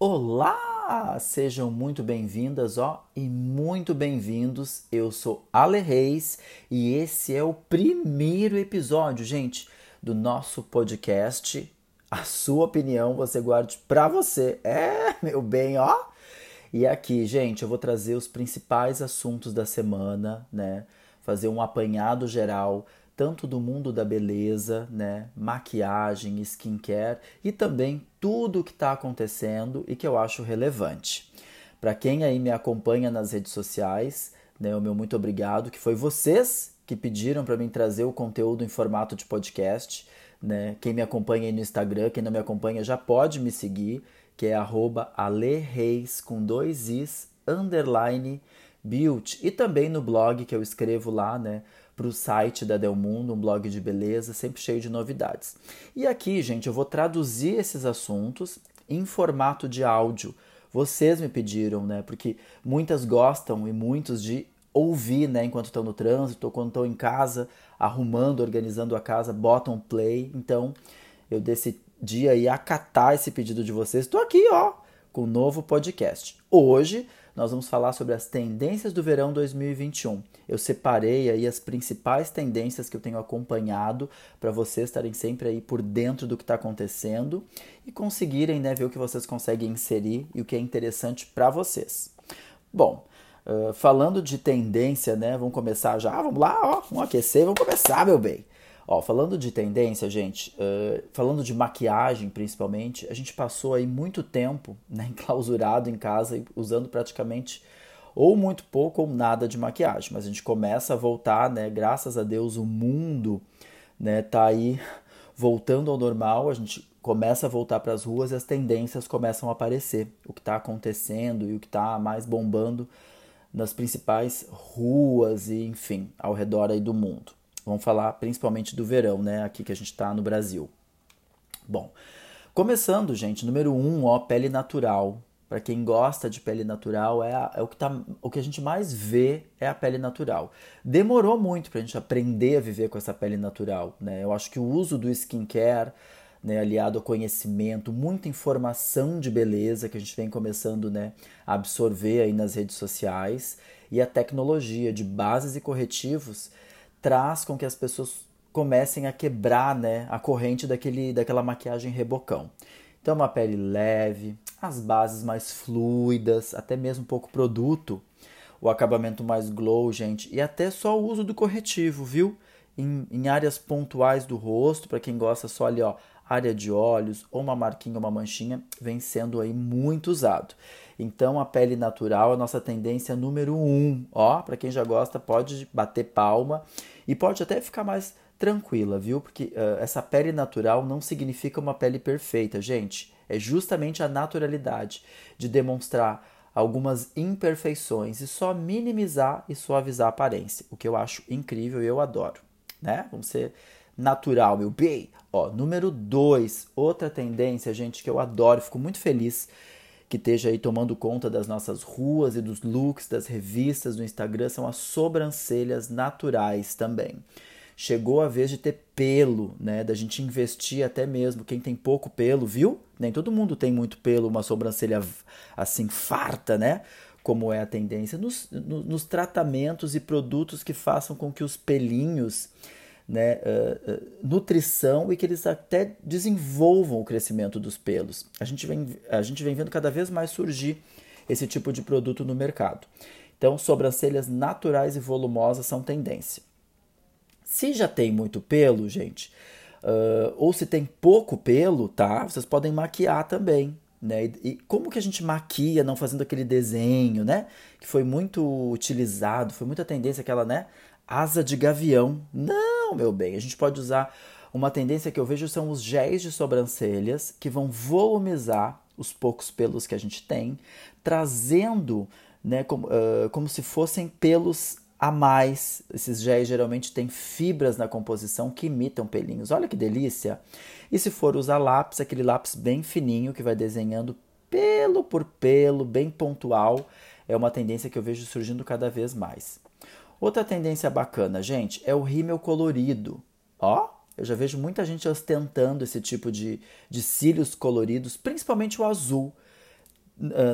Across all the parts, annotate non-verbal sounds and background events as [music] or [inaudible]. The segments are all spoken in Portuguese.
Olá! Sejam muito bem-vindas, ó, e muito bem-vindos. Eu sou Ale Reis e esse é o primeiro episódio, gente, do nosso podcast. A sua opinião você guarde para você. É, meu bem, ó. E aqui, gente, eu vou trazer os principais assuntos da semana, né? Fazer um apanhado geral tanto do mundo da beleza, né, maquiagem, skincare e também tudo o que está acontecendo e que eu acho relevante. Para quem aí me acompanha nas redes sociais, né, o meu muito obrigado, que foi vocês que pediram para mim trazer o conteúdo em formato de podcast. Né? Quem me acompanha aí no Instagram, quem não me acompanha já pode me seguir, que é alereis com dois is, underline, beauty. E também no blog que eu escrevo lá, né? Para o site da Delmundo, um blog de beleza, sempre cheio de novidades. E aqui, gente, eu vou traduzir esses assuntos em formato de áudio. Vocês me pediram, né? Porque muitas gostam e muitos de ouvir, né? Enquanto estão no trânsito, ou quando estão em casa, arrumando, organizando a casa, botam play. Então, eu decidi aí acatar esse pedido de vocês. Estou aqui, ó, com um novo podcast. Hoje nós vamos falar sobre as tendências do verão 2021. Eu separei aí as principais tendências que eu tenho acompanhado para vocês estarem sempre aí por dentro do que está acontecendo e conseguirem né, ver o que vocês conseguem inserir e o que é interessante para vocês. Bom, uh, falando de tendência, né? Vamos começar já. Vamos lá, ó, vamos aquecer, vamos começar, meu bem. Ó, falando de tendência, gente, uh, falando de maquiagem principalmente, a gente passou aí muito tempo [laughs] né, enclausurado em casa, usando praticamente ou muito pouco ou nada de maquiagem. Mas a gente começa a voltar, né? Graças a Deus o mundo né, tá aí voltando ao normal, a gente começa a voltar para as ruas e as tendências começam a aparecer. O que está acontecendo e o que está mais bombando nas principais ruas e, enfim, ao redor aí do mundo. Vamos falar principalmente do verão, né? Aqui que a gente está no Brasil. Bom, começando, gente, número um, ó, pele natural. Para quem gosta de pele natural, é, a, é, o, que tá, o que a gente mais vê é a pele natural. Demorou muito para a gente aprender a viver com essa pele natural, né? Eu acho que o uso do skincare, né, aliado ao conhecimento, muita informação de beleza que a gente vem começando né, a absorver aí nas redes sociais e a tecnologia de bases e corretivos traz com que as pessoas comecem a quebrar né, a corrente daquele, daquela maquiagem rebocão. Então, uma pele leve, as bases mais fluidas, até mesmo pouco produto, o acabamento mais glow, gente, e até só o uso do corretivo, viu? Em, em áreas pontuais do rosto, para quem gosta só ali, ó, área de olhos ou uma marquinha, uma manchinha, vem sendo aí muito usado. Então, a pele natural é a nossa tendência número um. Ó, para quem já gosta, pode bater palma e pode até ficar mais tranquila, viu? Porque uh, essa pele natural não significa uma pele perfeita, gente. É justamente a naturalidade de demonstrar algumas imperfeições e só minimizar e suavizar a aparência, o que eu acho incrível e eu adoro, né? Vamos ser natural, meu bem. Ó, número dois, outra tendência, gente, que eu adoro, fico muito feliz que esteja aí tomando conta das nossas ruas e dos looks das revistas do Instagram são as sobrancelhas naturais também. Chegou a vez de ter pelo, né? Da gente investir até mesmo quem tem pouco pelo, viu? Nem todo mundo tem muito pelo, uma sobrancelha assim farta, né? Como é a tendência nos, nos tratamentos e produtos que façam com que os pelinhos né, uh, uh, nutrição e que eles até desenvolvam o crescimento dos pelos. A gente, vem, a gente vem vendo cada vez mais surgir esse tipo de produto no mercado. Então, sobrancelhas naturais e volumosas são tendência. Se já tem muito pelo, gente, uh, ou se tem pouco pelo, tá? Vocês podem maquiar também. Né? E, e como que a gente maquia não fazendo aquele desenho, né? Que foi muito utilizado, foi muita tendência aquela, né? Asa de gavião. Não, meu bem, a gente pode usar uma tendência que eu vejo são os géis de sobrancelhas que vão volumizar os poucos pelos que a gente tem, trazendo né, como, uh, como se fossem pelos a mais. Esses géis geralmente têm fibras na composição que imitam pelinhos. Olha que delícia! E se for usar lápis, aquele lápis bem fininho que vai desenhando pelo por pelo, bem pontual, é uma tendência que eu vejo surgindo cada vez mais. Outra tendência bacana, gente, é o rímel colorido. Ó, eu já vejo muita gente ostentando esse tipo de, de cílios coloridos, principalmente o azul.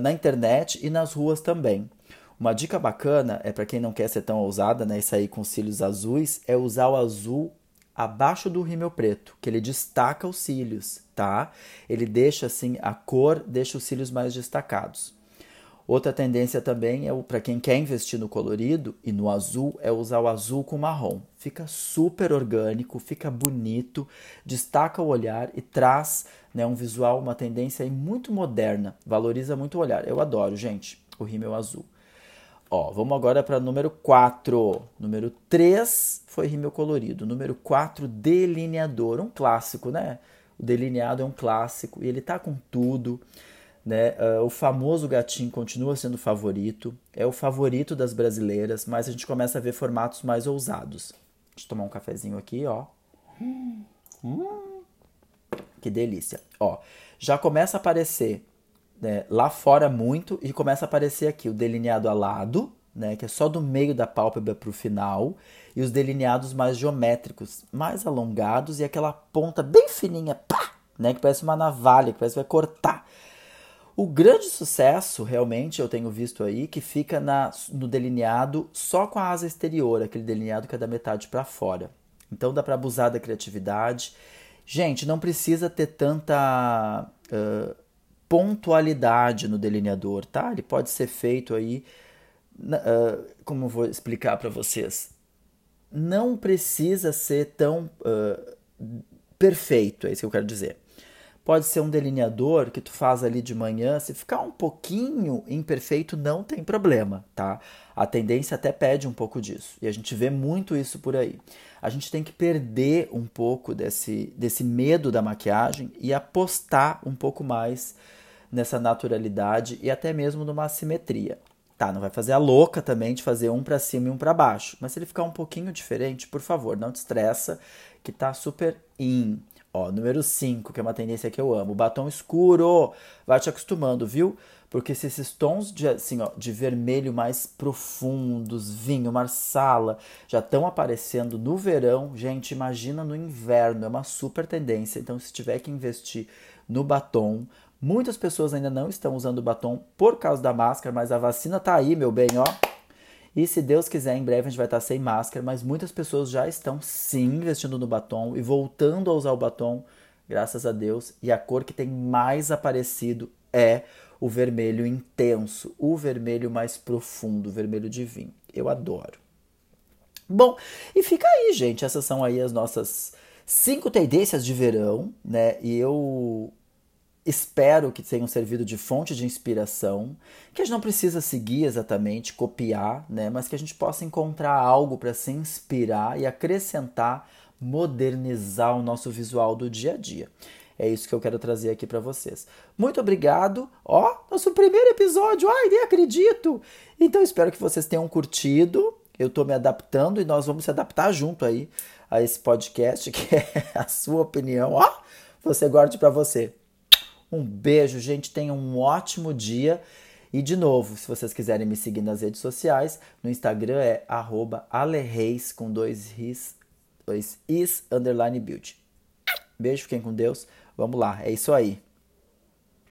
na internet e nas ruas também. Uma dica bacana é para quem não quer ser tão ousada, né, e sair com cílios azuis, é usar o azul abaixo do rímel preto, que ele destaca os cílios, tá? Ele deixa assim a cor, deixa os cílios mais destacados. Outra tendência também é para quem quer investir no colorido e no azul é usar o azul com marrom. Fica super orgânico, fica bonito, destaca o olhar e traz né, um visual, uma tendência muito moderna, valoriza muito o olhar. Eu adoro, gente, o rímel azul. Ó, vamos agora para número 4. Número 3 foi rímel colorido. Número 4, delineador. Um clássico, né? O delineado é um clássico e ele tá com tudo. Né? Uh, o famoso gatinho continua sendo favorito. É o favorito das brasileiras, mas a gente começa a ver formatos mais ousados. Deixa eu tomar um cafezinho aqui, ó. Hum, que delícia. Ó, já começa a aparecer né, lá fora muito e começa a aparecer aqui o delineado alado, né, que é só do meio da pálpebra para o final, e os delineados mais geométricos, mais alongados e aquela ponta bem fininha, pá, né, que parece uma navalha, que parece que vai cortar. O grande sucesso, realmente, eu tenho visto aí, que fica na, no delineado só com a asa exterior, aquele delineado que é da metade para fora. Então dá para abusar da criatividade. Gente, não precisa ter tanta uh, pontualidade no delineador, tá? Ele pode ser feito aí, uh, como eu vou explicar para vocês, não precisa ser tão uh, perfeito, é isso que eu quero dizer. Pode ser um delineador que tu faz ali de manhã, se ficar um pouquinho imperfeito não tem problema, tá? A tendência até pede um pouco disso e a gente vê muito isso por aí. A gente tem que perder um pouco desse, desse medo da maquiagem e apostar um pouco mais nessa naturalidade e até mesmo numa simetria. Tá, não vai fazer a louca também de fazer um para cima e um para baixo, mas se ele ficar um pouquinho diferente, por favor, não te estressa, que tá super in. Ó, número 5, que é uma tendência que eu amo, batom escuro. Vai te acostumando, viu? Porque se esses tons de, assim, ó, de vermelho mais profundos, vinho, marsala, já estão aparecendo no verão, gente, imagina no inverno, é uma super tendência. Então, se tiver que investir no batom, muitas pessoas ainda não estão usando batom por causa da máscara, mas a vacina tá aí, meu bem, ó. E se Deus quiser, em breve a gente vai estar sem máscara, mas muitas pessoas já estão sim investindo no batom e voltando a usar o batom, graças a Deus. E a cor que tem mais aparecido é o vermelho intenso, o vermelho mais profundo, o vermelho de vinho. Eu adoro. Bom, e fica aí, gente. Essas são aí as nossas cinco tendências de verão, né? E eu espero que tenham servido de fonte de inspiração, que a gente não precisa seguir exatamente, copiar, né, mas que a gente possa encontrar algo para se inspirar e acrescentar, modernizar o nosso visual do dia a dia. É isso que eu quero trazer aqui para vocês. Muito obrigado. Ó, nosso primeiro episódio. Ai, nem acredito. Então espero que vocês tenham curtido. Eu estou me adaptando e nós vamos se adaptar junto aí a esse podcast [laughs] que é a sua opinião. Ó, você guarde para você. Um beijo, gente. Tenham um ótimo dia. E de novo, se vocês quiserem me seguir nas redes sociais, no Instagram é alereis com dois ris, dois is, underline beauty. Beijo, fiquem com Deus. Vamos lá, é isso aí.